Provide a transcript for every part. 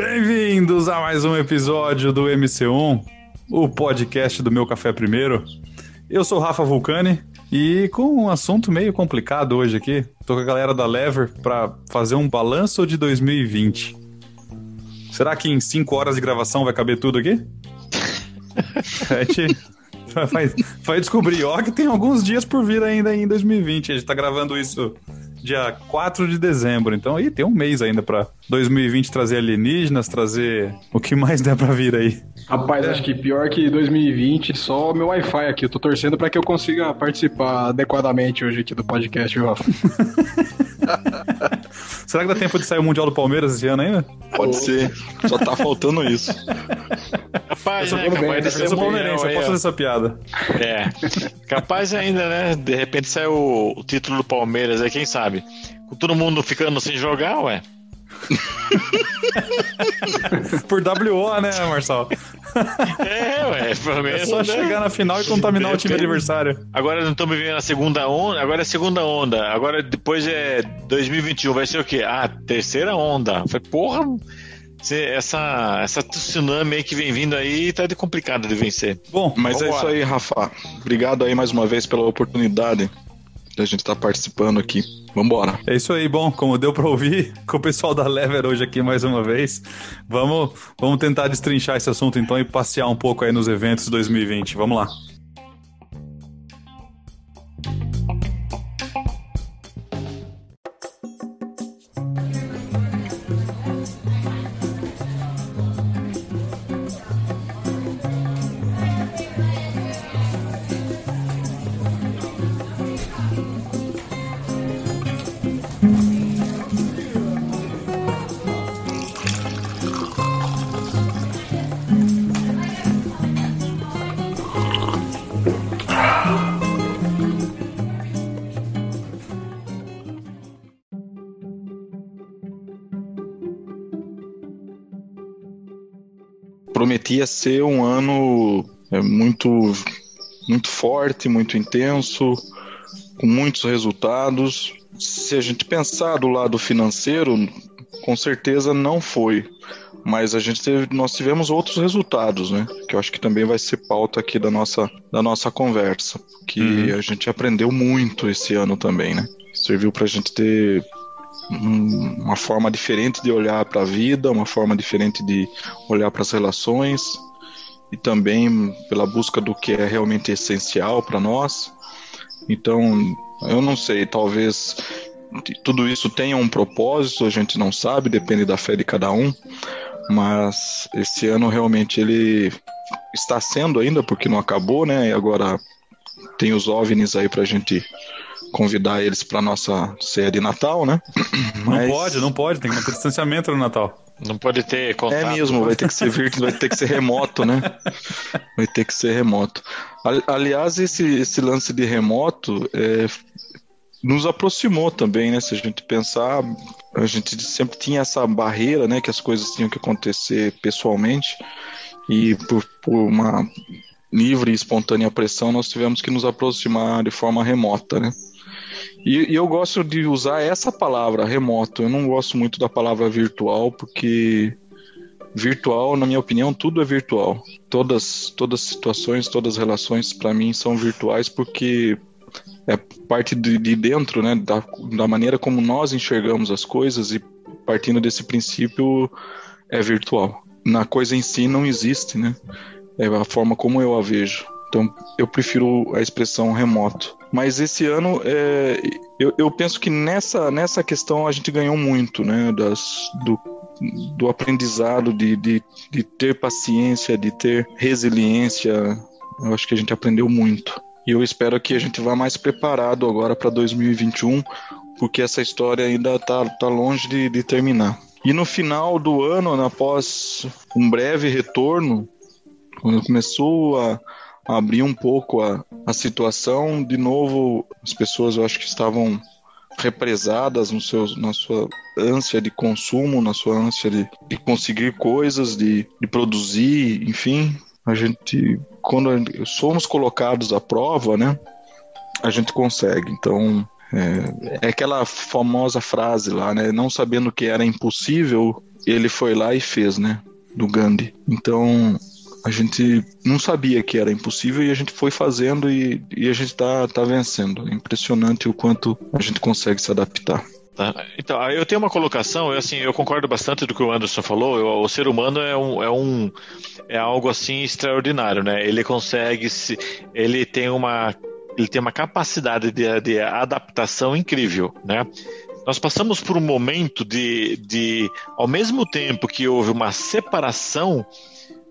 Bem-vindos a mais um episódio do MC1, o podcast do Meu Café Primeiro. Eu sou Rafa Vulcani e com um assunto meio complicado hoje aqui. Tô com a galera da Lever para fazer um balanço de 2020. Será que em 5 horas de gravação vai caber tudo aqui? A gente vai, vai descobrir. Ó, que tem alguns dias por vir ainda em 2020. A gente tá gravando isso dia 4 de dezembro. Então aí tem um mês ainda para 2020 trazer alienígenas, trazer o que mais der para vir aí. Rapaz, é. acho que pior que 2020, só meu Wi-Fi aqui. Eu tô torcendo para que eu consiga participar adequadamente hoje aqui do podcast, Rafa. Será que dá tempo de sair o Mundial do Palmeiras esse ano ainda? Pode ser. Só tá faltando isso. Capaz, eu sou, né? Capaz de eu sou palmeirense, eu posso fazer essa piada. É. Capaz ainda, né? De repente sai o, o título do Palmeiras aí, quem sabe? Com todo mundo ficando sem jogar, ué. Por WO, né, Marcel? É, ué, pelo menos. É só né? chegar na final e contaminar o time adversário. Agora não estamos vivendo a segunda onda, agora é a segunda onda. Agora depois é 2021, vai ser o quê? Ah, terceira onda. Foi porra. Essa, essa tsunami aí que vem vindo aí tá de complicado de vencer. Bom, mas é isso aí, Rafa. Obrigado aí mais uma vez pela oportunidade da gente estar tá participando aqui. Vambora. É isso aí, bom, como deu para ouvir com o pessoal da Lever hoje aqui mais uma vez, vamos, vamos tentar destrinchar esse assunto então e passear um pouco aí nos eventos 2020. Vamos lá. Prometia ser um ano é, muito, muito forte, muito intenso, com muitos resultados. Se a gente pensar do lado financeiro, com certeza não foi. Mas a gente teve, nós tivemos outros resultados, né? Que eu acho que também vai ser pauta aqui da nossa, da nossa conversa. Que uhum. a gente aprendeu muito esse ano também, né? Serviu para a gente ter uma forma diferente de olhar para a vida, uma forma diferente de olhar para as relações e também pela busca do que é realmente essencial para nós. Então, eu não sei, talvez tudo isso tenha um propósito, a gente não sabe, depende da fé de cada um, mas esse ano realmente ele está sendo ainda, porque não acabou, né? E agora tem os OVNIs aí para a gente convidar eles para nossa ceia de Natal, né? Mas... Não pode, não pode, tem que manter distanciamento no Natal. Não pode ter contato. É mesmo, vai ter que ser virtual, vai ter que ser remoto, né? Vai ter que ser remoto. Aliás, esse, esse lance de remoto é, nos aproximou também, né? Se a gente pensar, a gente sempre tinha essa barreira, né? Que as coisas tinham que acontecer pessoalmente e por, por uma livre e espontânea pressão nós tivemos que nos aproximar de forma remota, né? E, e, eu gosto de usar essa palavra, remoto. Eu não gosto muito da palavra virtual, porque virtual, na minha opinião, tudo é virtual. Todas, todas as situações, todas as relações, para mim, são virtuais porque é parte de, de dentro, né, da, da maneira como nós enxergamos as coisas e partindo desse princípio é virtual. Na coisa em si não existe, né? É a forma como eu a vejo. Então eu prefiro a expressão remoto. Mas esse ano é, eu, eu, penso que nessa, nessa questão a gente ganhou muito, né? Das, do, do aprendizado, de, de, de ter paciência, de ter resiliência. Eu acho que a gente aprendeu muito. E eu espero que a gente vá mais preparado agora para 2021, porque essa história ainda está tá longe de, de terminar. E no final do ano, após um breve retorno, quando começou a abrir um pouco a, a situação. De novo, as pessoas eu acho que estavam represadas no seu, na sua ânsia de consumo, na sua ânsia de, de conseguir coisas, de, de produzir, enfim. A gente, quando somos colocados à prova, né, a gente consegue. Então, É, é aquela famosa frase lá, né? Não sabendo que era impossível, ele foi lá e fez, né? Do Gandhi. Então, a gente não sabia que era impossível e a gente foi fazendo e, e a gente tá, tá vencendo. É impressionante o quanto a gente consegue se adaptar. Tá? Então, eu tenho uma colocação, eu, assim, eu concordo bastante do que o Anderson falou. Eu, o ser humano é um, é um é algo assim extraordinário, né? Ele consegue se, ele tem uma ele tem uma capacidade de, de adaptação incrível, né? Nós passamos por um momento de, de, ao mesmo tempo que houve uma separação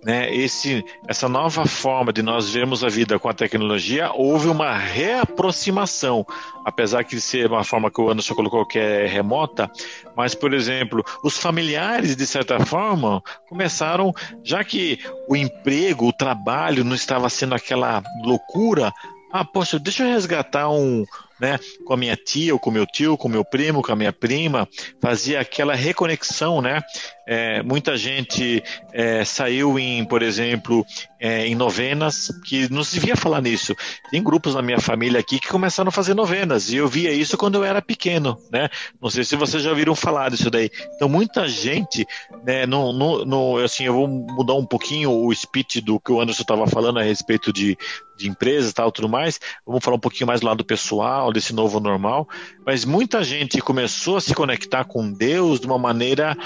né, esse, essa nova forma de nós vermos a vida com a tecnologia, houve uma reaproximação, apesar de ser uma forma que o Anderson colocou que é remota, mas, por exemplo, os familiares, de certa forma, começaram, já que o emprego, o trabalho não estava sendo aquela loucura, ah, poxa, deixa eu resgatar um, né, com a minha tia, ou com meu tio, com meu primo, com a minha prima, fazia aquela reconexão, né? É, muita gente é, saiu em, por exemplo, é, em novenas, que não se devia falar nisso. Tem grupos na minha família aqui que começaram a fazer novenas, e eu via isso quando eu era pequeno, né? Não sei se vocês já ouviram falar disso daí. Então, muita gente, né, no, no, no assim, eu vou mudar um pouquinho o speech do que o Anderson estava falando a respeito de, de empresas e tal, tudo mais. Vamos falar um pouquinho mais do lado pessoal, desse novo normal. Mas muita gente começou a se conectar com Deus de uma maneira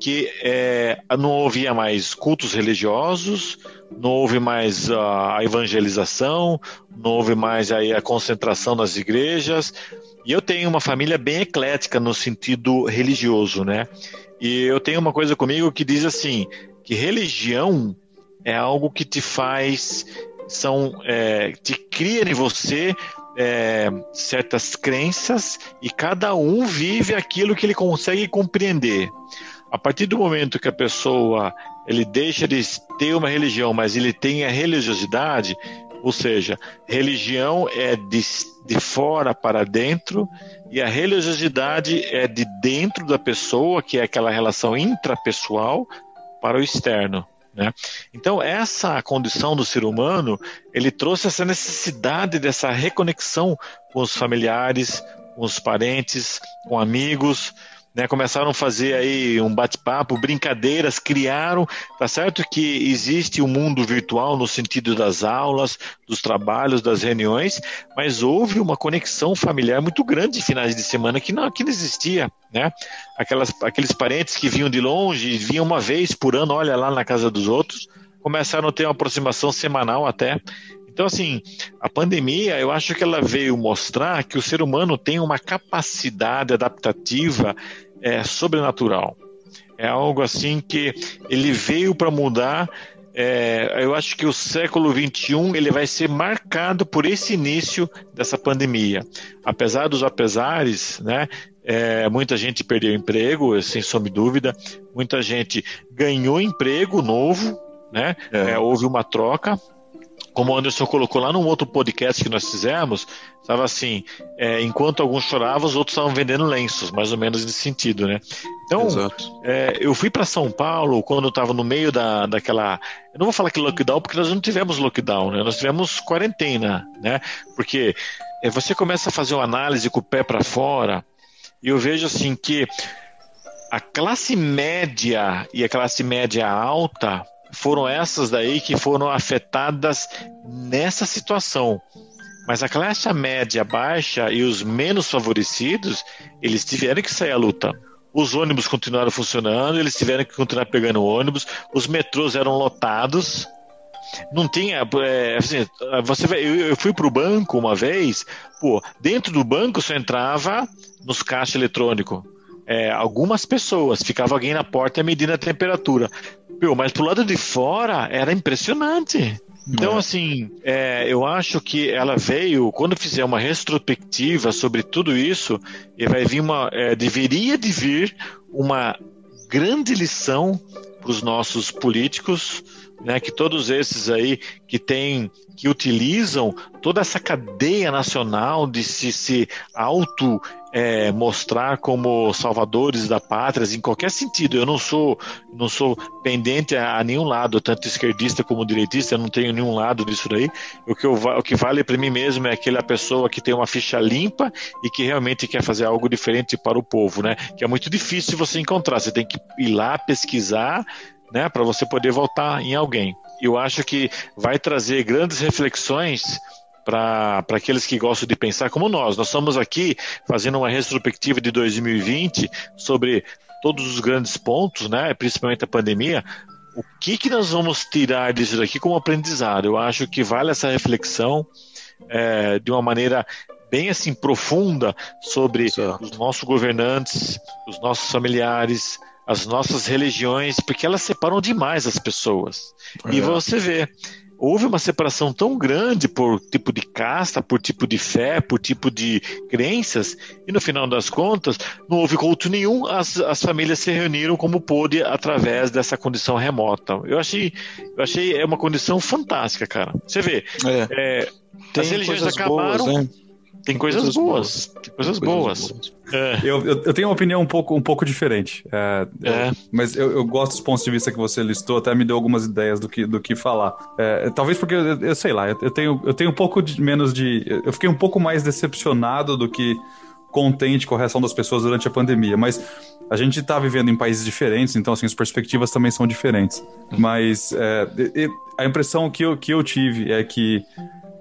que é, não havia mais cultos religiosos, não houve mais a evangelização, não houve mais a concentração nas igrejas. E eu tenho uma família bem eclética no sentido religioso, né? E eu tenho uma coisa comigo que diz assim, que religião é algo que te faz, são, é, te cria em você é, certas crenças e cada um vive aquilo que ele consegue compreender. A partir do momento que a pessoa ele deixa de ter uma religião, mas ele tem a religiosidade, ou seja, religião é de, de fora para dentro e a religiosidade é de dentro da pessoa, que é aquela relação intrapessoal, para o externo. Né? Então, essa condição do ser humano, ele trouxe essa necessidade dessa reconexão com os familiares, com os parentes, com amigos, né, começaram a fazer aí um bate-papo, brincadeiras, criaram, tá certo que existe o um mundo virtual no sentido das aulas, dos trabalhos, das reuniões, mas houve uma conexão familiar muito grande de finais de semana que não, que não existia, né? Aquelas, aqueles parentes que vinham de longe, vinham uma vez por ano, olha lá na casa dos outros, começaram a ter uma aproximação semanal até. Então, assim, a pandemia, eu acho que ela veio mostrar que o ser humano tem uma capacidade adaptativa é, sobrenatural. É algo assim que ele veio para mudar. É, eu acho que o século 21 ele vai ser marcado por esse início dessa pandemia. Apesar dos apesares, né? É, muita gente perdeu emprego, sem sombra de dúvida. Muita gente ganhou emprego novo, né? É. É, houve uma troca como o Anderson colocou lá num outro podcast que nós fizemos, estava assim: é, enquanto alguns choravam, os outros estavam vendendo lenços, mais ou menos nesse sentido, né? Então, é, eu fui para São Paulo quando eu estava no meio da, daquela. Eu não vou falar que lockdown, porque nós não tivemos lockdown, né? Nós tivemos quarentena, né? Porque é, você começa a fazer uma análise com o pé para fora, e eu vejo assim que a classe média e a classe média alta foram essas daí que foram afetadas nessa situação. Mas a classe média baixa e os menos favorecidos, eles tiveram que sair à luta. Os ônibus continuaram funcionando, eles tiveram que continuar pegando ônibus, os metrôs eram lotados. Não tinha. É, assim, você, eu, eu fui para o banco uma vez, pô, dentro do banco só entrava nos caixas eletrônicos. É, algumas pessoas, ficava alguém na porta medindo a temperatura. Meu, mas pro lado de fora era impressionante. Então, é. assim, é, eu acho que ela veio, quando fizer uma retrospectiva sobre tudo isso, e vai vir uma. É, deveria de vir uma grande lição para os nossos políticos, né, que todos esses aí que tem, que utilizam toda essa cadeia nacional de se, se auto é, mostrar como salvadores da pátria em qualquer sentido. Eu não sou não sou pendente a, a, nenhum lado, tanto esquerdista como direitista, eu não tenho nenhum lado disso daí. O que, eu, o que vale para mim mesmo é aquela pessoa que tem uma ficha limpa e que realmente quer fazer algo diferente para o povo, né? Que é muito difícil você encontrar. Você tem que ir lá pesquisar, né, para você poder votar em alguém. Eu acho que vai trazer grandes reflexões para aqueles que gostam de pensar como nós. Nós estamos aqui fazendo uma retrospectiva de 2020 sobre todos os grandes pontos, né, principalmente a pandemia. O que, que nós vamos tirar disso daqui como aprendizado? Eu acho que vale essa reflexão é, de uma maneira bem assim profunda sobre certo. os nossos governantes, os nossos familiares, as nossas religiões, porque elas separam demais as pessoas. É. E você vê, houve uma separação tão grande por tipo de casta, por tipo de fé, por tipo de crenças, e no final das contas, não houve culto nenhum, as, as famílias se reuniram como pôde através dessa condição remota. Eu achei, eu achei é uma condição fantástica, cara. Você vê, é. É, as religiões acabaram. Boas, né? Tem coisas, coisas boas. boas. Tem coisas, boas. boas. É. Eu, eu, eu, tenho uma opinião um pouco, um pouco diferente. É, é. Eu, mas eu, eu, gosto dos pontos de vista que você listou, até me deu algumas ideias do que, do que falar. É, talvez porque, eu, sei lá, eu, tenho, eu tenho um pouco de, menos de. Eu fiquei um pouco mais decepcionado do que contente com a reação das pessoas durante a pandemia. Mas a gente está vivendo em países diferentes, então assim, as perspectivas também são diferentes. Mas é, a impressão que eu, que eu tive é que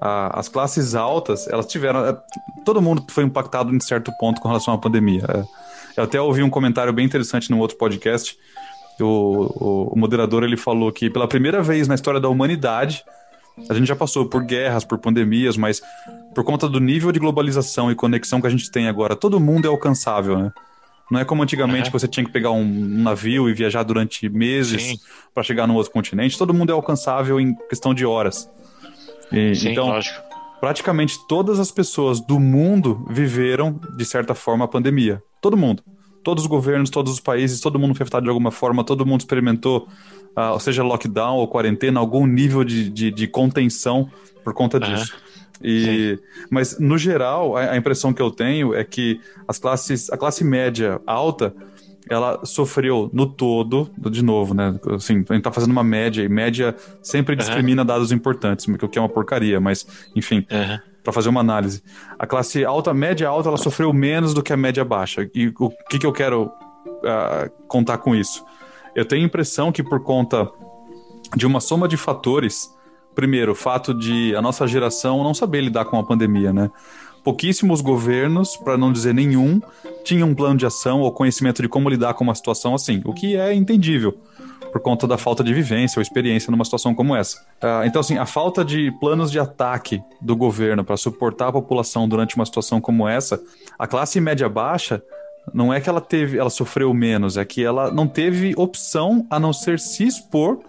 a, as classes altas, elas tiveram. É, todo mundo foi impactado em certo ponto com relação à pandemia. É, eu até ouvi um comentário bem interessante num outro podcast. O, o, o moderador ele falou que pela primeira vez na história da humanidade, a gente já passou por guerras, por pandemias, mas por conta do nível de globalização e conexão que a gente tem agora, todo mundo é alcançável, né? Não é como antigamente uhum. que você tinha que pegar um, um navio e viajar durante meses para chegar no outro continente. Todo mundo é alcançável em questão de horas. E, Sim, então, lógico. praticamente todas as pessoas do mundo viveram, de certa forma, a pandemia. Todo mundo. Todos os governos, todos os países, todo mundo foi afetado de alguma forma, todo mundo experimentou, uh, seja lockdown ou quarentena, algum nível de, de, de contenção por conta disso. E, mas, no geral, a, a, impressão que eu tenho é que as classes, a classe média alta ela sofreu no todo, de novo, né? Assim, a gente tá fazendo uma média, e média sempre discrimina uhum. dados importantes, o que é uma porcaria, mas, enfim, uhum. para fazer uma análise. A classe alta, média alta, ela sofreu menos do que a média baixa. E o que, que eu quero uh, contar com isso? Eu tenho a impressão que por conta de uma soma de fatores, primeiro, o fato de a nossa geração não saber lidar com a pandemia, né? Pouquíssimos governos, para não dizer nenhum, tinham um plano de ação ou conhecimento de como lidar com uma situação assim, o que é entendível por conta da falta de vivência ou experiência numa situação como essa. Uh, então, assim, a falta de planos de ataque do governo para suportar a população durante uma situação como essa, a classe média baixa não é que ela teve, ela sofreu menos, é que ela não teve opção a não ser se expor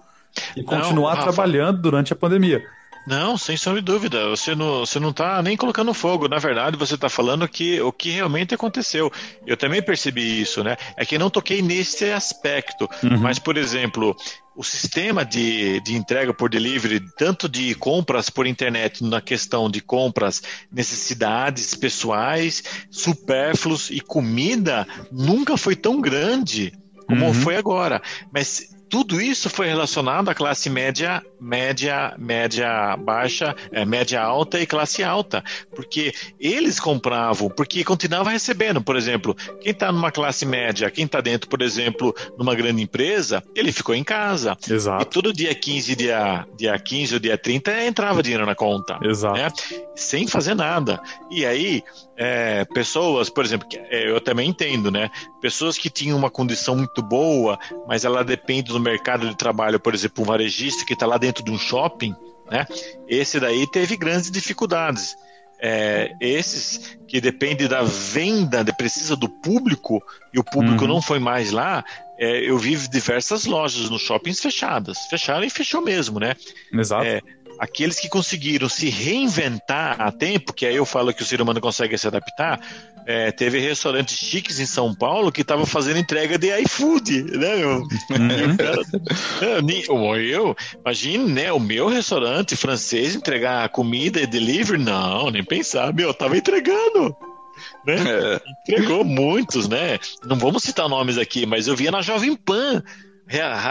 e continuar trabalhando durante a pandemia. Não, sem sombra de dúvida. Você não, você não tá nem colocando fogo. Na verdade, você está falando que o que realmente aconteceu. Eu também percebi isso, né? É que não toquei nesse aspecto. Uhum. Mas, por exemplo, o sistema de, de entrega por delivery, tanto de compras por internet, na questão de compras, necessidades pessoais, supérfluos e comida, nunca foi tão grande como uhum. foi agora. Mas tudo isso foi relacionado à classe média, média, média baixa, é, média alta e classe alta, porque eles compravam, porque continuava recebendo, por exemplo, quem está numa classe média, quem está dentro, por exemplo, numa grande empresa, ele ficou em casa. Exato. E todo dia 15, dia, dia 15 ou dia 30 entrava dinheiro na conta. Exato. Né? Sem fazer nada. E aí, é, pessoas, por exemplo, é, eu também entendo, né? Pessoas que tinham uma condição muito boa, mas ela depende do mercado de trabalho, por exemplo, um varejista que está lá dentro de um shopping, né? Esse daí teve grandes dificuldades. É, esses que dependem da venda, precisa do público, e o público uhum. não foi mais lá, é, eu vi diversas lojas nos shoppings fechadas. Fecharam e fechou mesmo, né? Exato. É, aqueles que conseguiram se reinventar a tempo, que aí eu falo que o ser humano consegue se adaptar, é, teve restaurantes chiques em São Paulo que estavam fazendo entrega de iFood, né, meu? Uhum. Cara, eu, imagine, né, o meu restaurante francês entregar comida e delivery, não, nem pensar, meu, tava entregando. Né? É. Entregou muitos, né? Não vamos citar nomes aqui, mas eu via na Jovem Pan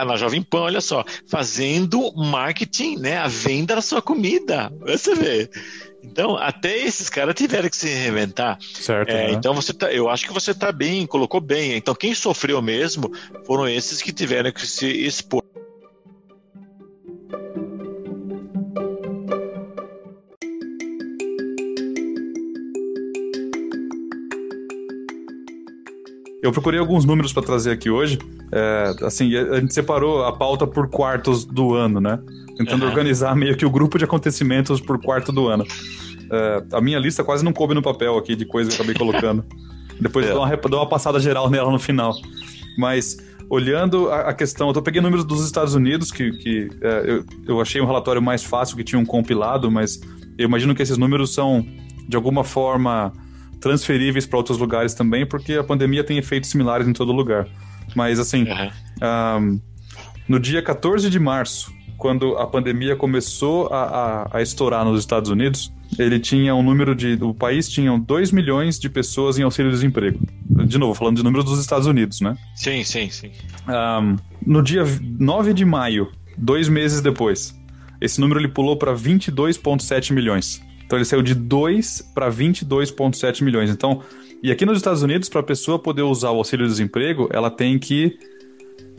na Jovem Pan, olha só, fazendo marketing, né, a venda da sua comida. Você vê. Então, até esses caras tiveram que se reinventar. Certo. É, né? Então, você tá, eu acho que você está bem, colocou bem. Então, quem sofreu mesmo foram esses que tiveram que se expor. Eu procurei alguns números para trazer aqui hoje. É, assim, a gente separou a pauta por quartos do ano, né? Tentando uhum. organizar meio que o grupo de acontecimentos por quarto do ano. É, a minha lista quase não coube no papel aqui de coisas que eu acabei colocando. Depois é. eu dou uma, dou uma passada geral nela no final. Mas olhando a, a, questão, eu tô peguei números dos Estados Unidos, que, que é, eu, eu achei um relatório mais fácil, que tinha um compilado, mas eu imagino que esses números são, de alguma forma, transferíveis para outros lugares também, porque a pandemia tem efeitos similares em todo lugar. Mas, assim, uhum. um, no dia 14 de março, quando a pandemia começou a, a, a, estourar nos Estados Unidos, ele tinha um número de. O país tinha 2 milhões de pessoas em auxílio-desemprego. De novo, falando de números dos Estados Unidos, né? Sim, sim, sim. Um, no dia 9 de maio, dois meses depois, esse número ele pulou para 22,7 milhões. Então ele saiu de 2 para 22,7 milhões. Então, e aqui nos Estados Unidos, para a pessoa poder usar o auxílio-desemprego, ela tem que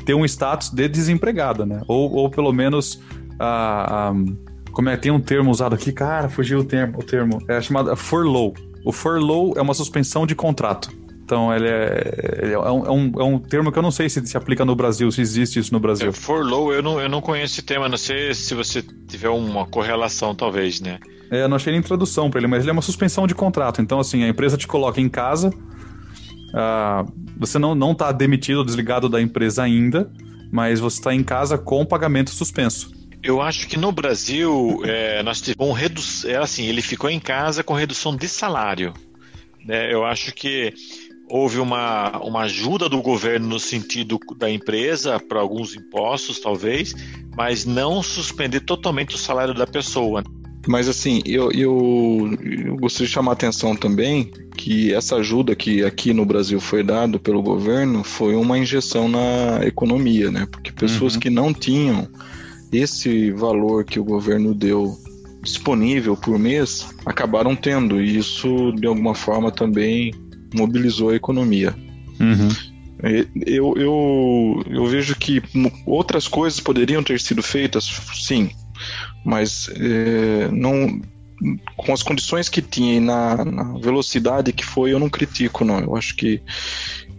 ter um status de desempregada, né? Ou, ou pelo menos. Um, como é? Tem um termo usado aqui, cara, fugiu o termo. O termo é chamado furlough. O furlough é uma suspensão de contrato. Então, ele é, ele é, um, é, um, é um termo que eu não sei se se aplica no Brasil, se existe isso no Brasil. É, furlough, eu não, eu não conheço esse tema, não sei se você tiver uma correlação, talvez, né? É, eu não achei nem tradução para ele, mas ele é uma suspensão de contrato. Então, assim, a empresa te coloca em casa, uh, você não, não tá demitido ou desligado da empresa ainda, mas você está em casa com pagamento suspenso. Eu acho que no Brasil é, nós tivemos um redu... é assim, ele ficou em casa com redução de salário. Né? Eu acho que houve uma, uma ajuda do governo no sentido da empresa para alguns impostos, talvez, mas não suspender totalmente o salário da pessoa. Mas assim, eu, eu, eu, gostaria de chamar a atenção também que essa ajuda que aqui no Brasil foi dada pelo governo foi uma injeção na economia, né? Porque pessoas uhum. que não tinham esse valor que o governo deu disponível por mês acabaram tendo, e isso de alguma forma também mobilizou a economia. Uhum. Eu, eu, eu vejo que outras coisas poderiam ter sido feitas, sim, mas é, não com as condições que tinha e na, na, velocidade que foi, eu não critico, não. Eu acho que,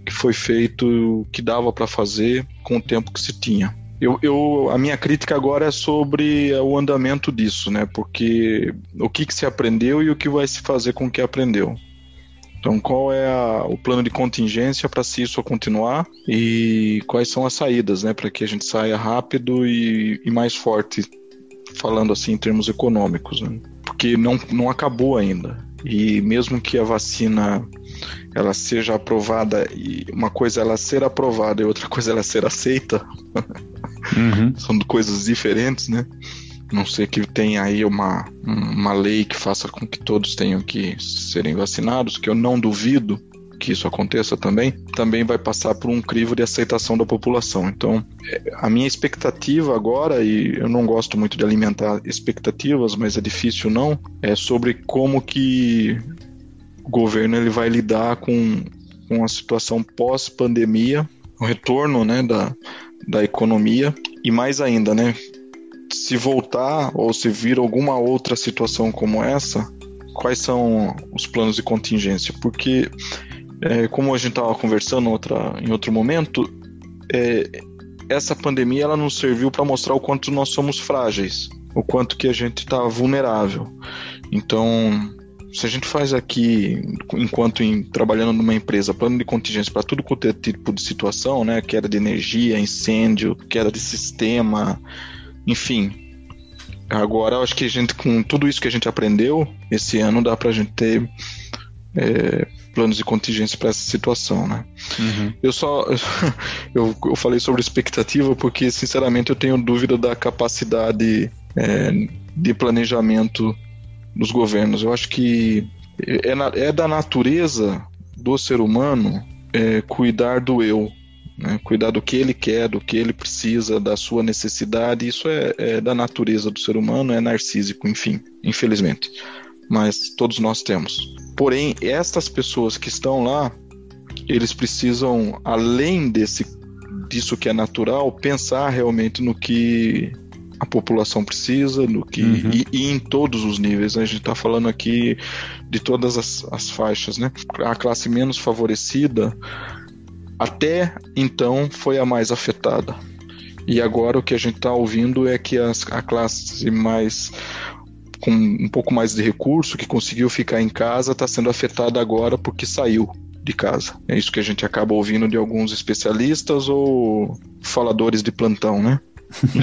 que foi feito o que dava para fazer com o tempo que se tinha. Eu, eu, a minha crítica agora é sobre o andamento disso, né? Porque o que, que se aprendeu e o que vai se fazer com o que aprendeu. Então, qual é a, o plano de contingência para se isso continuar e quais são as saídas, né, para que a gente saia rápido e, e mais forte falando assim em termos econômicos, né? porque não, não acabou ainda. E mesmo que a vacina ela seja aprovada e uma coisa ela ser aprovada e outra coisa ela ser aceita, uhum. são coisas diferentes, né? Não sei que tenha aí uma, uma lei que faça com que todos tenham que serem vacinados, que eu não duvido, que isso aconteça também, também vai passar por um crivo de aceitação da população. Então, a minha expectativa agora, e eu não gosto muito de alimentar expectativas, mas é difícil não, é sobre como que o governo ele vai lidar com, com a situação pós-pandemia, o retorno né, da, da economia e mais ainda, né, se voltar ou se vir alguma outra situação como essa, quais são os planos de contingência? Porque é, como a gente estava conversando outra, em outro momento, é, essa pandemia ela nos serviu para mostrar o quanto nós somos frágeis, o quanto que a gente está vulnerável. Então, se a gente faz aqui, enquanto em, trabalhando numa empresa, plano de contingência para tudo quanto é tipo de situação, né, queda de energia, incêndio, queda de sistema, enfim, Agora, eu acho que a gente, com tudo isso que a gente aprendeu, esse ano dá pra gente ter é, planos de contingência para essa situação, né? Uhum. Eu só eu, eu falei sobre expectativa porque sinceramente eu tenho dúvida da capacidade é, de planejamento dos governos. Eu acho que é, na, é da natureza do ser humano é, cuidar do eu, né? cuidar do que ele quer, do que ele precisa, da sua necessidade. Isso é, é da natureza do ser humano, é narcísico, enfim, infelizmente. Mas todos nós temos. Porém, estas pessoas que estão lá, eles precisam, além desse disso que é natural, pensar realmente no que a população precisa, no que uhum. e, e, em todos os níveis. Né? A gente está falando aqui de todas as, as faixas, né? A classe menos favorecida até então foi a mais afetada. E agora o que a gente está ouvindo é que as, a classe mais com um pouco mais de recurso, que conseguiu ficar em casa, está sendo afetada agora porque saiu de casa. É isso que a gente acaba ouvindo de alguns especialistas ou faladores de plantão, né?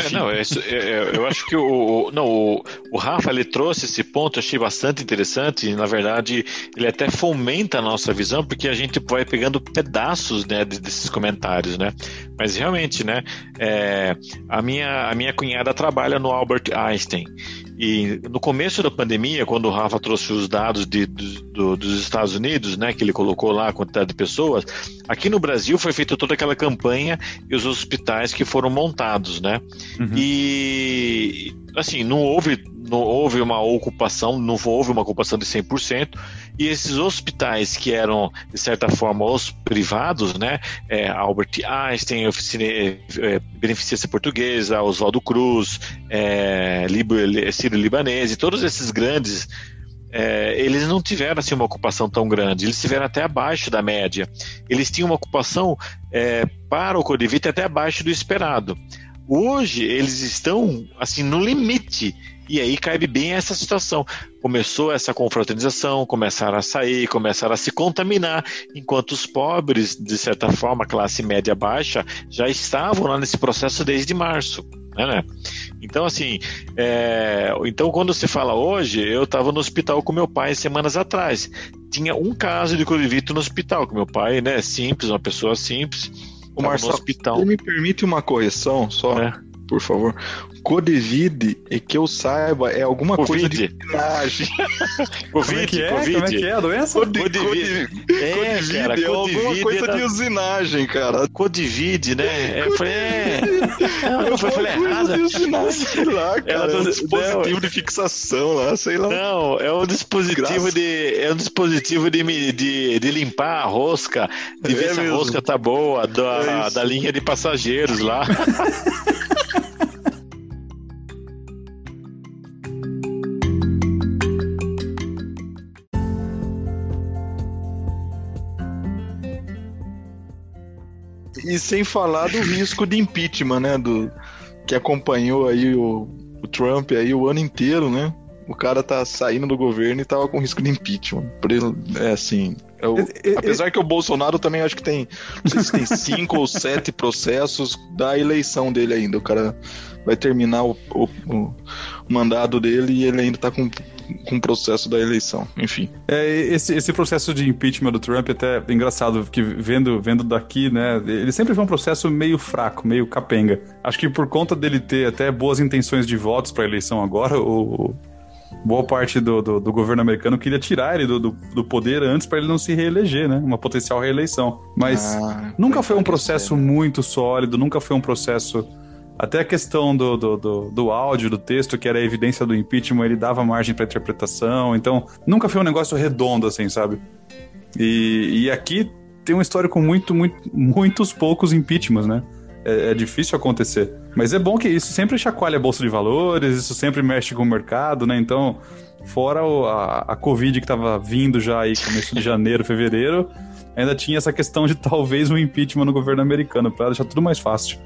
É, não, é, é, eu acho que o, não, o, o, Rafa ele trouxe esse ponto, achei bastante interessante. E, na verdade, ele até fomenta a nossa visão, porque a gente vai pegando pedaços né, desses comentários, né? Mas realmente, né? É, a, minha, a minha cunhada trabalha no Albert Einstein. E no começo da pandemia, quando o Rafa trouxe os dados de, do, dos Estados Unidos, né, que ele colocou lá a quantidade de pessoas, aqui no Brasil foi feita toda aquela campanha e os hospitais que foram montados, né? Uhum. E assim, não houve não houve uma ocupação, não houve uma ocupação de 100%, e esses hospitais que eram, de certa forma, os privados, né, é, Albert Einstein, Oficina, é, é, Beneficência Portuguesa, Oswaldo Cruz, é, Sírio Libanês, e todos esses grandes é, eles não tiveram assim, uma ocupação tão grande, eles tiveram até abaixo da média. Eles tinham uma ocupação é, para o Codivite até abaixo do esperado. Hoje eles estão assim no limite e aí cabe bem essa situação. Começou essa confraternização, começaram a sair, começaram a se contaminar, enquanto os pobres, de certa forma, classe média baixa, já estavam lá nesse processo desde março. Né, né? Então, assim, é... então quando se fala hoje, eu estava no hospital com meu pai semanas atrás. Tinha um caso de Covid no hospital, com meu pai, né? Simples, uma pessoa simples. O Marcelo, hospital. me permite uma correção só? É por favor. Codevid, e que eu saiba, é alguma Covid. coisa de usinagem. Covid, Como é que é? Covid. Como é que é a doença? Codivid. Codivid. É, cara, é alguma coisa é da... de usinagem, cara. Codivid, né? É, foi, é. Não, eu falei errado. De usinagem, sei lá, cara. É um dispositivo não, de fixação lá, sei lá. Não, é um dispositivo de é um dispositivo de, de, de limpar a rosca, de é ver se a rosca tá boa, da, é da linha de passageiros lá. E sem falar do risco de impeachment, né? Do, que acompanhou aí o, o Trump aí o ano inteiro, né? O cara tá saindo do governo e tava com risco de impeachment. É assim. É o, apesar que o Bolsonaro também acho que tem. Não sei se tem cinco ou sete processos da eleição dele ainda. O cara vai terminar o, o, o mandado dele e ele ainda tá com com o processo da eleição, enfim. É, esse, esse processo de impeachment do Trump é até engraçado, porque vendo, vendo daqui, né, ele sempre foi um processo meio fraco, meio capenga. Acho que por conta dele ter até boas intenções de votos para a eleição agora, o, boa parte do, do, do, governo americano queria tirar ele do, do, do poder antes para ele não se reeleger, né? Uma potencial reeleição. Mas ah, nunca foi um processo muito sólido, nunca foi um processo até a questão do, do, do, do, áudio, do texto, que era a evidência do impeachment, ele dava margem para interpretação. Então, nunca foi um negócio redondo, assim, sabe? E, e aqui tem uma história com muito, muito, muitos poucos impeachments, né? É, é, difícil acontecer. Mas é bom que isso sempre chacoalha a bolsa de valores, isso sempre mexe com o mercado, né? Então, fora o, a, a Covid que estava vindo já aí, começo de janeiro, fevereiro, ainda tinha essa questão de talvez um impeachment no governo americano, para deixar tudo mais fácil.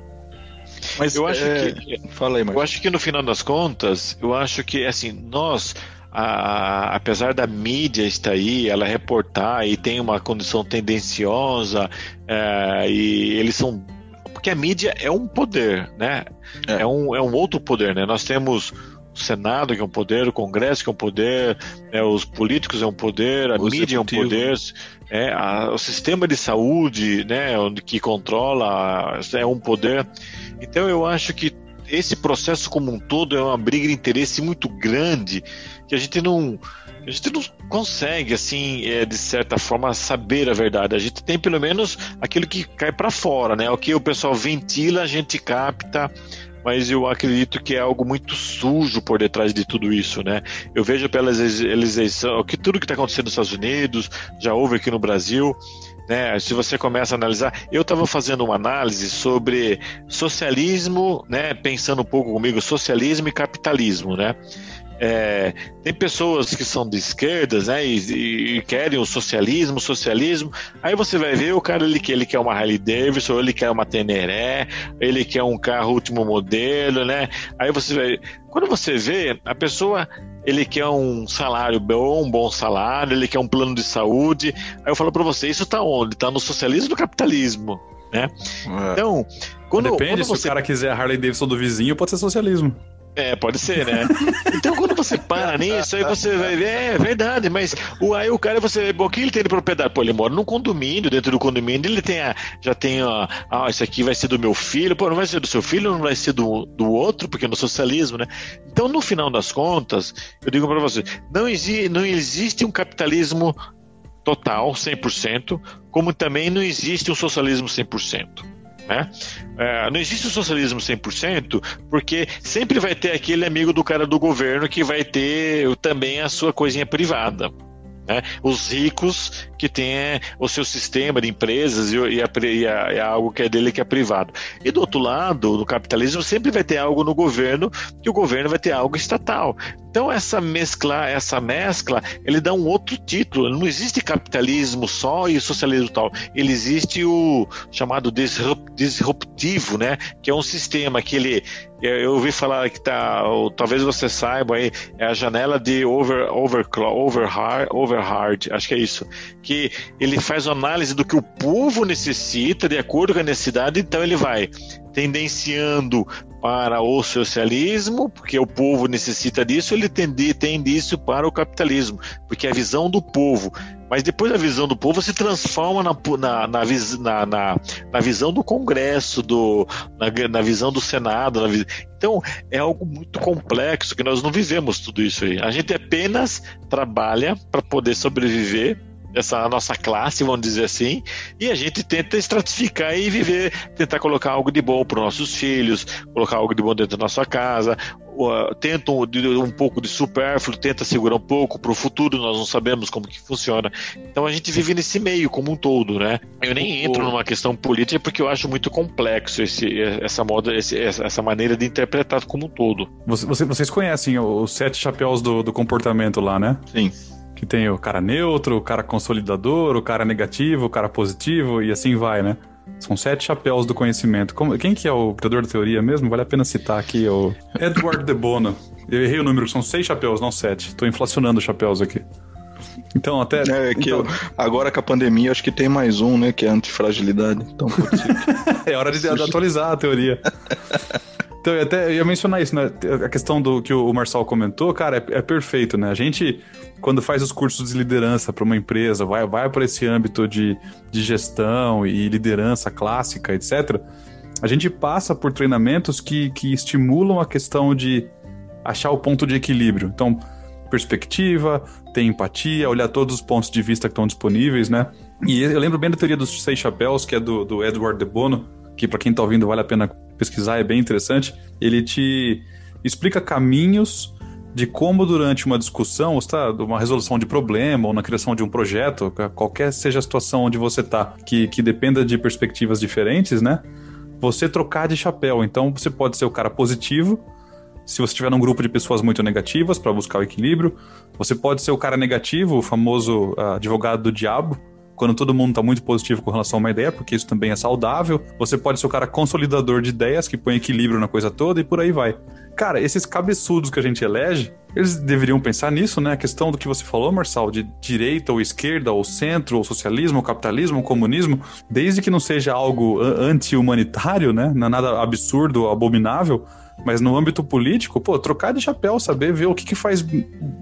Mas eu acho é... que. Fala aí, Marcos. Eu acho que no final das contas, eu acho que, assim, nós. A, apesar da mídia estar aí, ela reportar e tem uma condição tendenciosa, é, e eles são. Porque a mídia é um poder, né? É. é, um, é um outro poder, né? Nós temos o Senado que é um poder, o Congresso que é um poder, né, os políticos é um poder, a O mídia é um executivo. poder, é, a- o sistema de saúde, né, que controla é um poder. Então eu acho que esse processo como um todo é uma briga de interesse muito grande que a gente não a gente não consegue assim é, de certa forma saber a verdade a gente tem pelo menos aquilo que cai para fora né o que o pessoal ventila a gente capta mas eu acredito que é algo muito sujo por detrás de tudo isso, né? Eu vejo pelas eleições, que tudo que está acontecendo nos Estados Unidos, já houve aqui no Brasil, né? Se você começa a analisar, eu estava fazendo uma análise sobre socialismo, né? Pensando um pouco comigo, socialismo e capitalismo, né? É, tem pessoas que são de esquerdas, né, e, e querem o socialismo, socialismo. Aí você vai ver o cara ele quer, ele quer uma Harley Davidson, ele quer uma Teneré, ele quer um carro último modelo, né? Aí você vai, quando você vê a pessoa, ele quer um salário bom, um bom salário, ele quer um plano de saúde. Aí eu falo para você, isso tá onde? Tá no socialismo e no capitalismo, né? É. Então, quando, Depende, quando se você o cara quiser a Harley Davidson do vizinho, pode ser socialismo. É, pode ser, né? Então quando você para nisso, aí você vai ver, é verdade, mas o, aí o cara, você vê, bom, o que ele tem de propriedade? Pô, ele mora num condomínio, dentro do condomínio ele tem a, já tem a, ah, isso aqui vai ser do meu filho, pô, não vai ser do seu filho, não vai ser do, do outro, porque no socialismo, né? Então no final das contas, eu digo para você, não, exi não existe um capitalismo total, 100%, como também não existe um socialismo 100%. Né? É, não existe o socialismo 100%, porque sempre vai ter aquele amigo do cara do governo que vai ter também a sua coisinha privada. Né? Os ricos que têm é, o seu sistema de empresas e, e, a, e, a, e algo que é dele que é privado. E do outro lado, no capitalismo, sempre vai ter algo no governo que o governo vai ter algo estatal. Então essa mescla, essa mescla, ele dá um outro título. Não existe capitalismo só e socialismo tal. Ele existe o chamado disrup, disruptivo, né? Que é um sistema que ele eu ouvi falar que tá, talvez você saiba aí, é a janela de over, over, over, hard, over hard, acho que é isso, que ele faz uma análise do que o povo necessita de acordo com a necessidade, então ele vai tendenciando para o socialismo, porque o povo necessita disso, ele tende, tende isso para o capitalismo, porque é a visão do povo. Mas depois a visão do povo se transforma na, na, na, na, na, visão do Congresso, do, na, na visão do Senado. Na, então é algo muito complexo que nós não vivemos tudo isso aí. A gente apenas trabalha para poder sobreviver essa nossa classe, vamos dizer assim, e a gente tenta estratificar e viver, tentar colocar algo de bom para os nossos filhos, colocar algo de bom dentro da nossa casa, uh, tenta um, um, pouco de supérfluo, tenta segurar um pouco para o futuro, nós não sabemos como que funciona. Então a gente vive nesse meio como um todo, né? Eu nem entro numa questão política porque eu acho muito complexo esse, essa moda, esse, essa maneira de interpretar como um todo. Você, vocês conhecem os sete chapéus do, do comportamento lá, né? Sim. Que tem o cara neutro, o cara consolidador, o cara negativo, o cara positivo e assim vai, né? São sete chapéus do conhecimento. Como, quem que é o criador da teoria mesmo? Vale a pena citar aqui o Edward de Bono. Eu errei o número, são seis chapéus, não sete. Estou inflacionando os chapéus aqui. Então, até. É, que então... eu, agora com a pandemia, acho que tem mais um, né? Que é antifragilidade. Então, pode ser. é hora de, de atualizar a teoria. Então, eu até ia mencionar isso, né? A questão do que o Marçal comentou, cara, é, é perfeito, né? A gente, quando faz os cursos de liderança para uma empresa, vai, vai para esse âmbito de, de gestão e liderança clássica, etc., a gente passa por treinamentos que, que estimulam a questão de achar o ponto de equilíbrio. Então, perspectiva, ter empatia, olhar todos os pontos de vista que estão disponíveis, né? E eu lembro bem da teoria dos seis chapéus, que é do, do Edward de Bono, que para quem está ouvindo vale a pena pesquisar, é bem interessante. Ele te explica caminhos de como durante uma discussão, está uma resolução de problema ou na criação de um projeto, qualquer seja a situação onde você está, que, que dependa de perspectivas diferentes, né? Você trocar de chapéu. Então você pode ser o cara positivo, se você estiver num grupo de pessoas muito negativas para buscar o equilíbrio. Você pode ser o cara negativo, o famoso uh, advogado do diabo, quando todo mundo está muito positivo com relação a uma ideia, porque isso também é saudável. Você pode ser o cara consolidador de ideias, que põe equilíbrio na coisa toda e por aí vai. Cara, esses cabeçudos que a gente elege, eles deveriam pensar nisso, né? A questão do que você falou, Marçal, de direita ou esquerda, ou centro, ou socialismo, ou capitalismo, ou comunismo, desde que não seja algo anti-humanitário, né? Não é nada absurdo, abominável, Mas no âmbito político, pô, trocar de chapéu, saber ver o que, que faz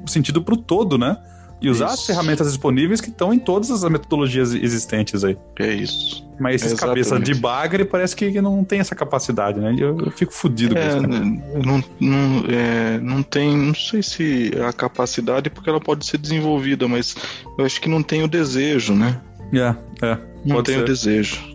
sentido pro todo, né? E usar Isso. as ferramentas disponíveis que estão em todas as metodologias existentes aí. É isso. Mas esses Exatamente. cabeça de bagre parece que não tem essa capacidade, né? Eu, eu fico fudido com É, isso. cara. não, não, é, não tem, não sei se a capacidade, porque ela pode ser desenvolvida, mas eu acho que não tem o desejo, né? É, é. Não tem o ser. desejo.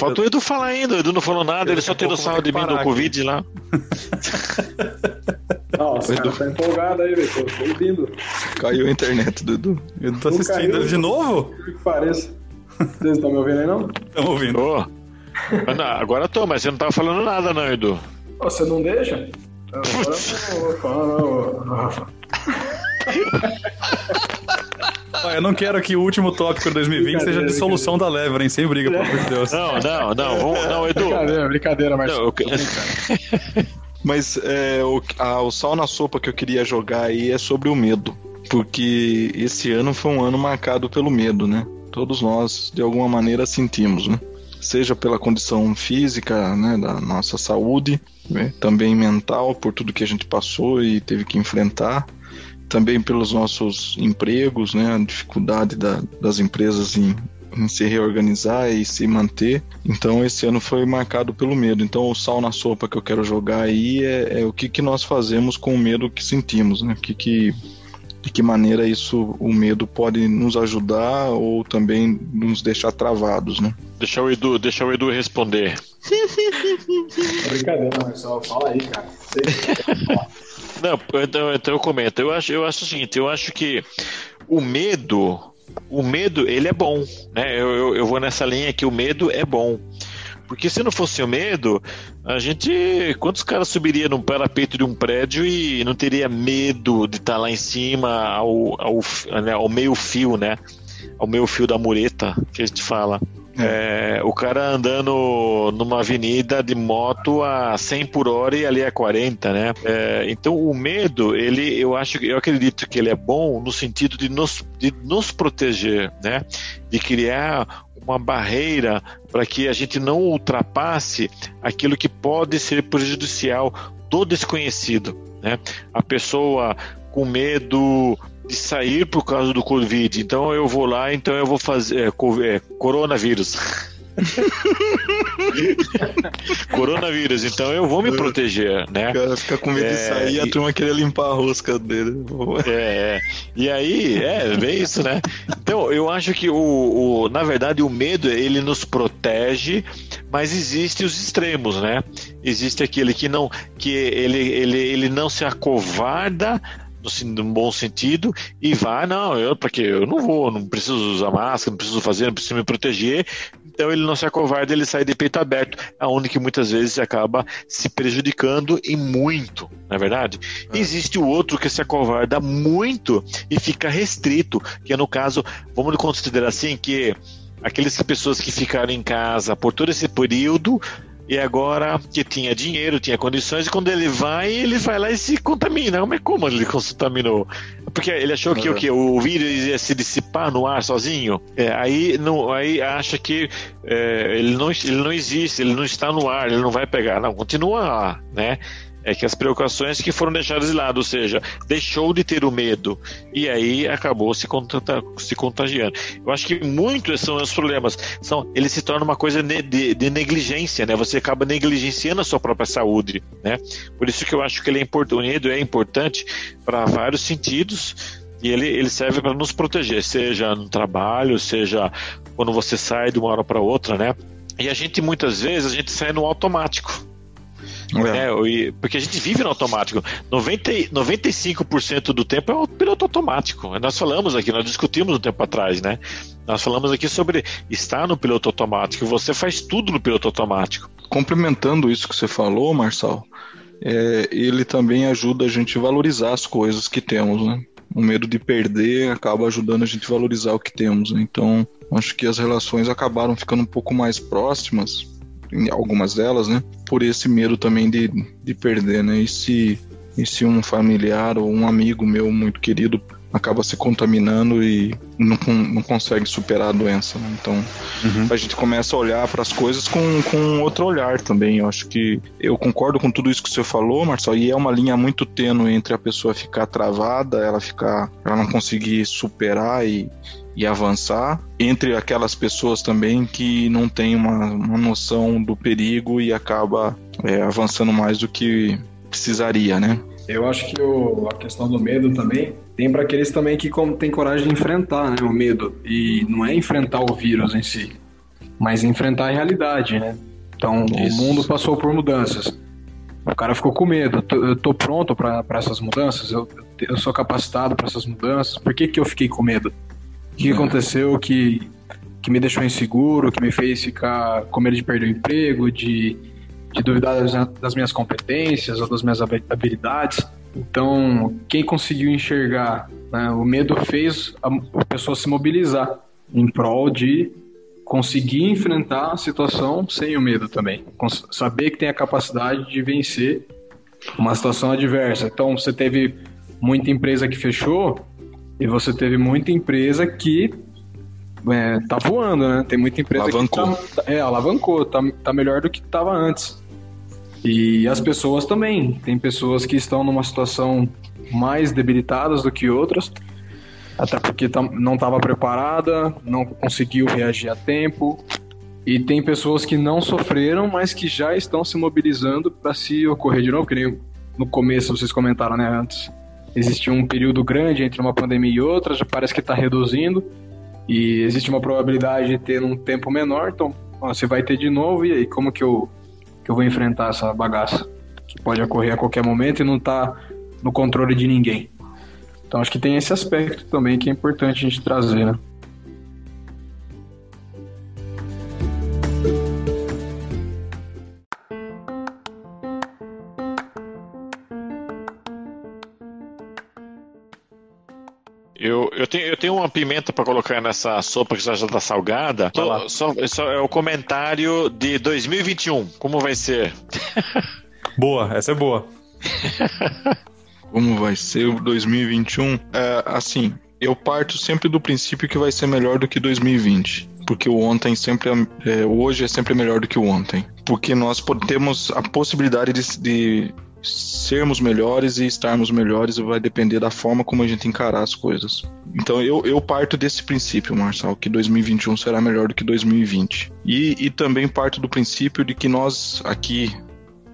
Faltou o Edu falar ainda, o Edu não falou nada, Eu ele só tirou sarro de mim do aqui. Covid lá. Nossa, cara, tá empolgado aí, velho. Tô, tô ouvindo. Caiu a internet, Dudu. Eu tô Não assistindo caiu. ele de novo? Que pareça. Vocês estão me ouvindo aí, não? Estamos ouvindo. Mas não, agora tô, mas você não tava falando nada, não, Edu. Ô, Você não deixa? Agora eu não vou falar, não, Eu não quero que o último tópico de 2020 seja a dissolução da Lever, hein? Sem briga, pelo amor de Deus. Não, não, não, vamos, não, Edu. Brincadeira, brincadeira, Não, Marcelo. eu que- Mas é, o, a- o sal na sopa que eu queria jogar aí é sobre o medo. Porque esse ano foi um ano marcado pelo medo, né? Todos nós, de alguma maneira, sentimos, né? Seja pela condição física, né, da nossa saúde, né? também mental, por tudo que a gente passou e teve que enfrentar, também pelos nossos empregos, né, a dificuldade da- das empresas em, em se reorganizar e se manter. Então esse ano foi marcado pelo medo. Então o sal na sopa que eu quero jogar aí é, é o que, que nós fazemos com o medo que sentimos, né? Que que de que maneira isso, o medo pode nos ajudar ou também nos deixar travados, né? Deixa o Edu, deixa o Edu responder. Brincadeira, Marcelo. Fala aí, cara. Sei. Não, então, então eu comento. Eu acho, eu acho o seguinte, eu acho que o medo, o medo, ele é bom, né? Eu, eu, eu vou nessa linha que o medo é bom. Porque se não fosse o medo, a gente. Quantos caras subiria num parapeito de um prédio e não teria medo de estar lá em cima ao, ao, né, ao meio fio, né? Ao meio fio da mureta, que a gente fala. É, o cara andando numa avenida de moto a 100 por hora e ali a 40, né? É, então o medo, ele, eu acho, eu acredito que ele é bom no sentido de nos, de nos proteger, né? De criar uma barreira para que a gente não ultrapasse aquilo que pode ser prejudicial do desconhecido, né? A pessoa com medo de sair por causa do Covid. Então eu vou lá, então eu vou fazer é, co- é, coronavírus. coronavírus, então eu vou me proteger, né? O cara fica com medo de É, sair e a turma querer limpar a rosca dele. É, é. E aí, é, bem isso, né? Então, eu acho que o, o, na verdade, o medo, ele nos protege, mas existem os extremos, né? Existe aquele que não, que ele, ele, ele não se acovarda no, bom sentido e vai, não, eu, porque eu não vou, não preciso usar máscara, não preciso fazer, não preciso me proteger. Então ele não se acovarda, ele sai de peito aberto, aonde que muitas vezes acaba se prejudicando e muito, não é verdade? Existe o outro que se acovarda muito e fica restrito, que é no caso, vamos considerar assim que aquelas pessoas que ficaram em casa por todo esse período e agora que tinha dinheiro, tinha condições, e quando ele vai, ele vai lá e se contamina. Mas como ele contaminou? Porque ele achou que o que o vírus ia se dissipar no ar sozinho. É, aí não, aí acha que é, ele, não, ele não existe, ele não está no ar, ele não vai pegar. Não, continua lá, né? É que as preocupações que foram deixadas de lado, ou seja, deixou de ter o medo e aí acabou se, se contagiando. Eu acho que muitos são os problemas. São, ele se torna uma coisa de, de negligência, né? Você acaba negligenciando a sua própria saúde, né? Por isso que eu acho que ele é importante, o medo é importante para vários sentidos e ele, ele serve para nos proteger, seja no trabalho, seja quando você sai de uma hora para outra, né? E a gente muitas vezes a gente sai no automático. É. É, porque a gente vive no automático. 90, e- 95% do tempo é o piloto automático. Nós falamos aqui, nós discutimos um tempo atrás, né? Nós falamos aqui sobre estar no piloto automático. Você faz tudo no piloto automático. Complementando isso que você falou, Marçal, é, ele também ajuda a gente a valorizar as coisas que temos, né? O medo de perder acaba ajudando a gente a valorizar o que temos. né? Então, acho que as relações acabaram ficando um pouco mais próximas em algumas delas, né? Por esse medo também de, de perder, né? E se, e se um familiar ou um amigo meu muito querido acaba se contaminando e não, não consegue superar a doença. Né? Então uhum. a gente começa a olhar para as coisas com, com outro olhar também. Eu acho que eu concordo com tudo isso que você falou, Marcelo, e é uma linha muito tênue entre a pessoa ficar travada, ela ficar, ela não conseguir superar e, e avançar, entre aquelas pessoas também que não têm uma, uma noção do perigo e acaba é, avançando mais do que precisaria, né? Eu acho que o, a questão do medo também tem para aqueles também que têm coragem de enfrentar né, o medo. E não é enfrentar o vírus em si, mas enfrentar a realidade, né? Então, Isso. o mundo passou por mudanças. O cara ficou com medo. Eu tô pronto para essas mudanças? Eu, eu sou capacitado para essas mudanças? Por que, que eu fiquei com medo? Que aconteceu que, que me deixou inseguro, que me fez ficar com medo de perder o emprego, de de duvidar das, das minhas competências ou das minhas habilidades. Então, quem conseguiu enxergar, né, o medo fez a, a pessoa se mobilizar em prol de conseguir enfrentar a situação sem o medo também. Saber que tem a capacidade de vencer uma situação adversa. Então, você teve muita empresa que fechou e você teve muita empresa que é, tá voando, né? Tem muita empresa alavancou. que tá, é, alavancou, tá, tá melhor do que estava antes. E as pessoas também. Tem pessoas que estão numa situação mais debilitadas do que outras, até porque não estava preparada, não conseguiu reagir a tempo. E tem pessoas que não sofreram, mas que já estão se mobilizando para se ocorrer de novo, que nem no começo vocês comentaram, né, antes. Existe um período grande entre uma pandemia e outra, já parece que está reduzindo, e existe uma probabilidade de ter um tempo menor, então você vai ter de novo, e aí como que eu que eu vou enfrentar essa bagaça que pode ocorrer a qualquer momento e não tá no controle de ninguém. Então acho que tem esse aspecto também que é importante a gente trazer, né? Tenho, eu tenho uma pimenta para colocar nessa sopa que já está salgada. Só, só, só, é o comentário de 2021. Como vai ser? boa, essa é boa. Como vai ser o 2021? É, assim, eu parto sempre do princípio que vai ser melhor do que 2020 porque o ontem sempre é, hoje é sempre melhor do que o ontem, porque nós temos a possibilidade de, de sermos melhores e estarmos melhores vai depender da forma como a gente encarar as coisas. Então eu, eu parto desse princípio, Marçal, que 2021 será melhor do que 2020. E, e também parto do princípio de que nós aqui,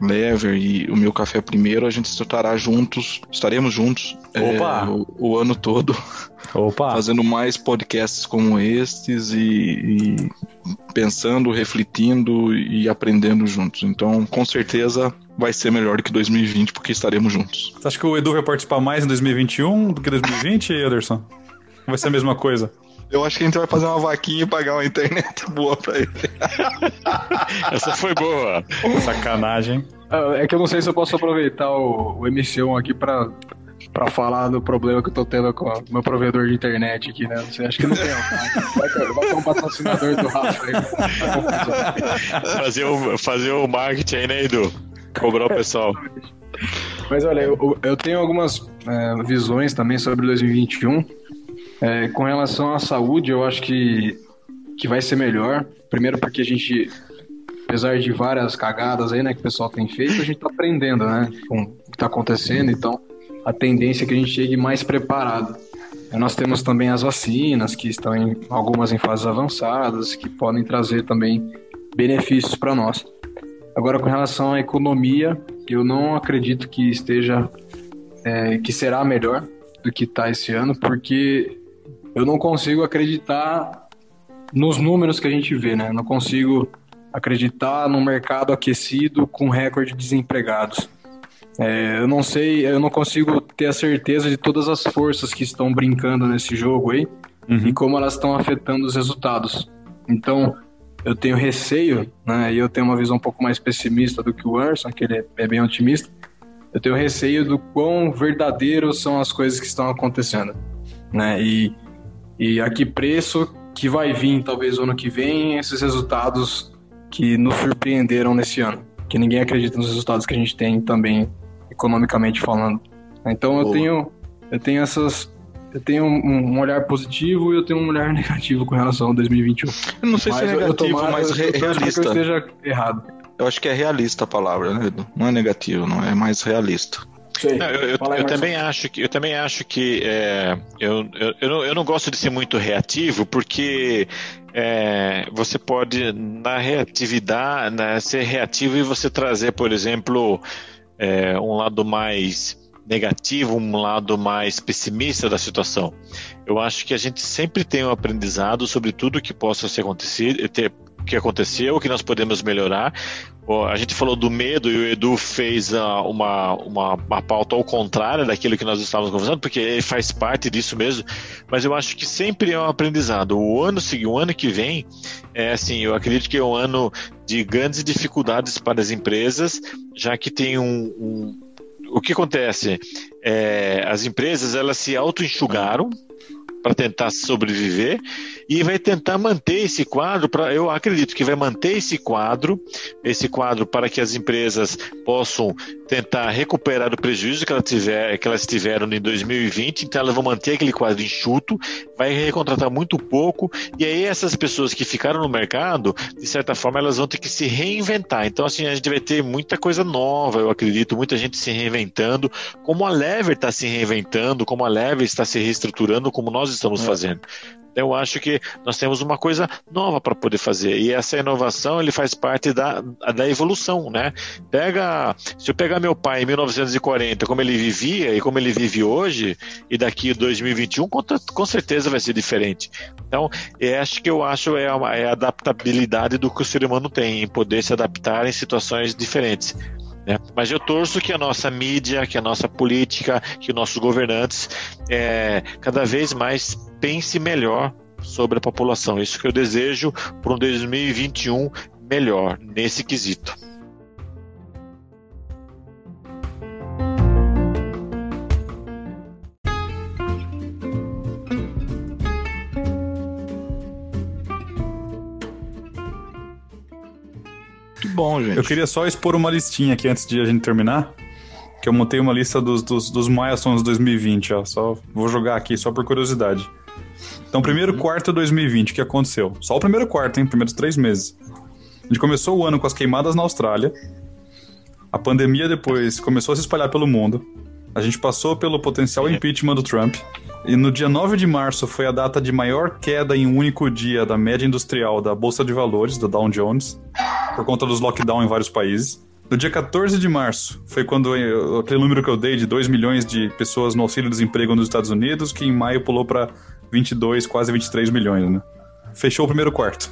Lever e o meu café primeiro, a gente estará juntos, estaremos juntos é, o, o, ano todo. Opa. Fazendo mais podcasts como estes e, e pensando, refletindo e aprendendo juntos. Então, com certeza, vai ser melhor do que 2020, porque estaremos juntos. Você acha que o Edu vai participar mais em 2021 do que 2020, Ederson? Vai ser a mesma coisa? Eu acho que a gente vai fazer uma vaquinha e pagar uma internet boa pra ele. Essa foi boa. Sacanagem. É, é que eu não sei se eu posso aproveitar o, o MC1 aqui pra, pra falar do problema que eu tô tendo com o meu provedor de internet aqui, né? Você acha que não tem? Vai ter, vai ter um patrocinador do Rafa aí. fazer, o, fazer o marketing aí, né, Edu? Cobrar o pessoal. Mas olha, eu, eu tenho algumas é, visões também sobre 2021. É, com relação à saúde, eu acho que, que vai ser melhor. Primeiro porque a gente, apesar de várias cagadas aí, né, que o pessoal tem feito, a gente tá aprendendo, né, com o que tá acontecendo. Então, a tendência é que a gente chegue mais preparado. Nós temos também as vacinas, que estão em algumas em fases avançadas, que podem trazer também benefícios para nós. Agora, com relação à economia, eu não acredito que esteja, é, que será melhor do que está esse ano, porque eu não consigo acreditar nos números que a gente vê, né? não consigo acreditar num mercado aquecido com recorde de desempregados. É, eu não sei, eu não consigo ter a certeza de todas as forças que estão brincando nesse jogo aí uhum. e como elas estão afetando os resultados. Então, eu tenho receio, né, e eu tenho uma visão um pouco mais pessimista do que o Anderson, que ele é bem otimista. Eu tenho receio do quão verdadeiros são as coisas que estão acontecendo, né? E, e a que preço que vai vir, talvez, o ano que vem, esses resultados que nos surpreenderam nesse ano. Que ninguém acredita nos resultados que a gente tem também, economicamente falando. Então eu Boa. tenho, eu tenho essas. Eu tenho um, um olhar positivo e eu tenho um olhar negativo com relação a 2021. Eu não sei se é Mas eu- eu negativo, tomara- mas eu re- pra que realista. eu esteja errado. Eu acho que é realista a palavra, né, Edu? Não é negativo, não, é mais realista. Sei. Não, eu, eu- eu também acho que eu também acho que é, eu, eu, eu, não, eu não gosto de ser muito reativo porque é, você pode na reatividade na, ser reativo e você trazer por exemplo é, um lado mais negativo um lado mais pessimista da situação eu acho que a gente sempre tem um aprendizado sobre tudo que possa ser acontecido ter que aconteceu, o que nós podemos melhorar. A gente falou do medo e o Edu fez ah, uma, uma, uma pauta ao contrário daquilo que nós estávamos conversando, porque ele faz parte disso mesmo. Mas eu acho que sempre é um aprendizado. O ano seguinte, o ano que vem, é assim, eu acredito que é um ano de grandes dificuldades para as empresas, já que tem um, um o que acontece? É, as empresas elas se auto-enxugaram para tentar sobreviver e vai tentar manter esse quadro para eu acredito que vai manter esse quadro esse quadro para que as empresas possam tentar recuperar o prejuízo que, ela tiver, que elas tiveram em 2020 então elas vão manter aquele quadro enxuto vai recontratar muito pouco e aí essas pessoas que ficaram no mercado de certa forma elas vão ter que se reinventar. Então assim a gente vai ter muita coisa nova eu acredito muita gente se reinventando como a Lever está se reinventando como a Lever está se reestruturando como nós estamos fazendo eu acho que nós temos uma coisa nova para poder fazer e essa inovação ele faz parte da, da evolução, né? Pega, se eu pegar meu pai em 1940, como ele vivia e como ele vive hoje e daqui 2021, com, com certeza vai ser diferente. Então, eu acho que eu acho é, é a adaptabilidade do que o ser humano tem em poder se adaptar em situações diferentes. Né? Mas eu torço que a nossa mídia, que a nossa política, que os nossos governantes é, cada vez mais pense melhor sobre a população. Isso que eu desejo para um 2021 melhor nesse quesito. Bom, gente. Eu queria só expor uma listinha aqui antes de a gente terminar. Que eu montei uma lista dos, dos, dos milestones 2020, ó. Só vou jogar aqui só por curiosidade. Então, primeiro quarto de 2020, o que aconteceu? Só o primeiro quarto, hein? Primeiros três meses. A gente começou o ano com as queimadas na Austrália. A pandemia depois começou a se espalhar pelo mundo. A gente passou pelo potencial impeachment do Trump. E no dia 9 de março foi a data de maior queda em um único dia da média industrial da Bolsa de Valores, do Dow Jones, por conta dos lockdown em vários países. No dia 14 de março foi quando aquele número que eu dei de 2 milhões de pessoas no auxílio-desemprego nos Estados Unidos, que em maio pulou para 22, quase 23 milhões, né? Fechou o primeiro quarto.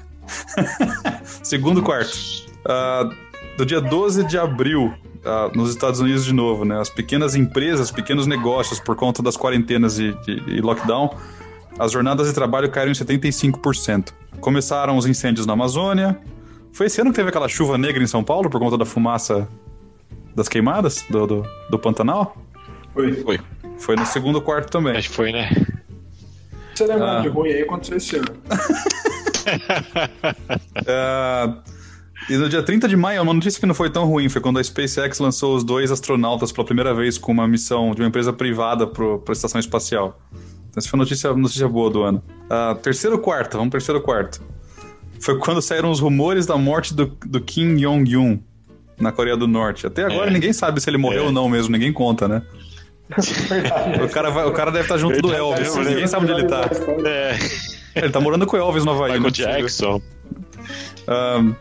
Segundo quarto. Ah, do dia 12 de abril, ah, nos Estados Unidos de novo, né? As pequenas empresas, pequenos negócios, por conta das quarentenas e, de- e lockdown, as jornadas de trabalho caíram em 75%. Começaram os incêndios na Amazônia. Foi esse ano que teve aquela chuva negra em São Paulo por conta da fumaça das queimadas do, do, do Pantanal? Foi. Foi. Foi no segundo quarto também. Acho que foi, né? Você lembra Ah. de ruim aí aconteceu esse ano. Ah, e no dia 30 de maio, uma notícia que não foi tão ruim foi quando a SpaceX lançou os dois astronautas pela primeira vez com uma missão de uma empresa privada para a estação espacial. Então, essa foi a notícia, notícia boa do ano. Ah, terceiro quarto, vamos terceiro quarto. Foi quando saíram os rumores da morte do, do Kim Jong-un na Coreia do Norte. Até agora É. ninguém sabe se ele morreu É. ou não mesmo, ninguém conta, né? O cara, vai- o cara deve estar junto do Elvis, ninguém sabe onde ele tá. É, Ele tá morando com o Elvis no Havaí. é Michael possível. Jackson. Ahn,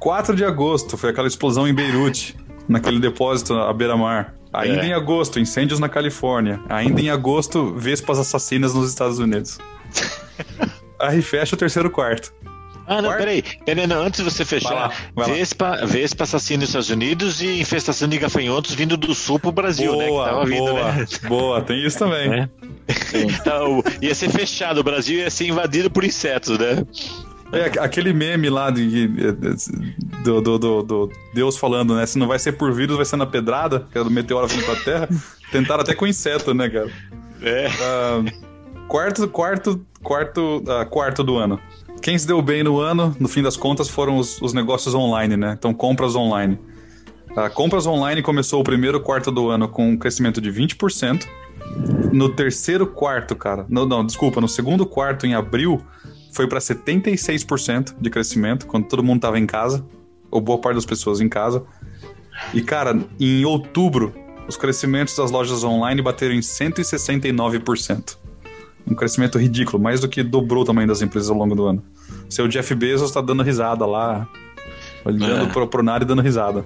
4 de agosto foi aquela explosão em Beirute, naquele depósito à beira-mar. Ainda É. em agosto, incêndios na Califórnia. Ainda em agosto, vespas assassinas nos Estados Unidos. Aí fecha o terceiro quarto. Ah, não, Quarto? peraí. peraí não, antes de você Vai fechar, lá, vai lá. Vespa, Vespa assassina nos Estados Unidos e infestação de gafanhotos vindo do sul pro Brasil, né? Que boa, tava vindo, boa, né? boa, tem isso também. É. Então, ia ser fechado, o Brasil ia ser invadido por insetos, né? É, aquele meme lá de, do, do, do- do Deus falando, né? Se não vai ser por vírus, vai ser na pedrada, que é do meteoro vindo pra Terra. Tentaram até com inseto, né, cara? É. Ah, quarto, quarto, quarto, ah, quarto do ano. quem se deu bem no ano, no fim das contas, foram os, os negócios online, né? Então, compras online. A compras online começou o primeiro quarto do ano com um crescimento de 20%. No terceiro quarto, cara, no, não, desculpa, no segundo quarto, em abril, foi para 76% de crescimento, quando todo mundo tava em casa, ou boa parte das pessoas em casa. E, cara, em outubro, os crescimentos das lojas online bateram em 169%. Um crescimento ridículo, mais do que dobrou o tamanho das empresas ao longo do ano. Seu Jeff Bezos tá dando risada lá, olhando É. pro, nada e dando risada.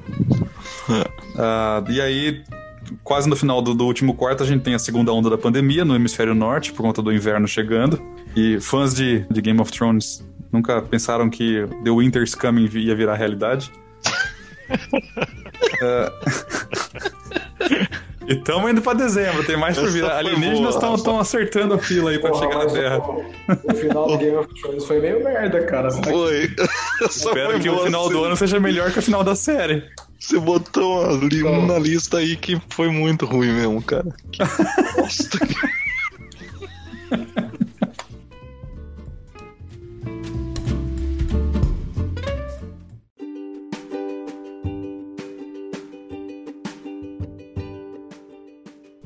Ah, e aí, quase no final do, do último quarto, a gente tem a segunda onda da pandemia no hemisfério norte, por conta do inverno chegando. E fãs de, de Game of Thrones nunca pensaram que The Winter's Coming ia virar realidade. Ah, e estamos indo pra dezembro, tem mais por vir. Alienígenas estão acertando a fila aí pra Porra, chegar na Terra. o, o final do Game of Thrones foi meio merda, cara. Foi. Espero foi que o final você- do ano seja melhor que o final da série. Você botou ali um na lista aí que foi muito ruim mesmo, cara. Que bosta.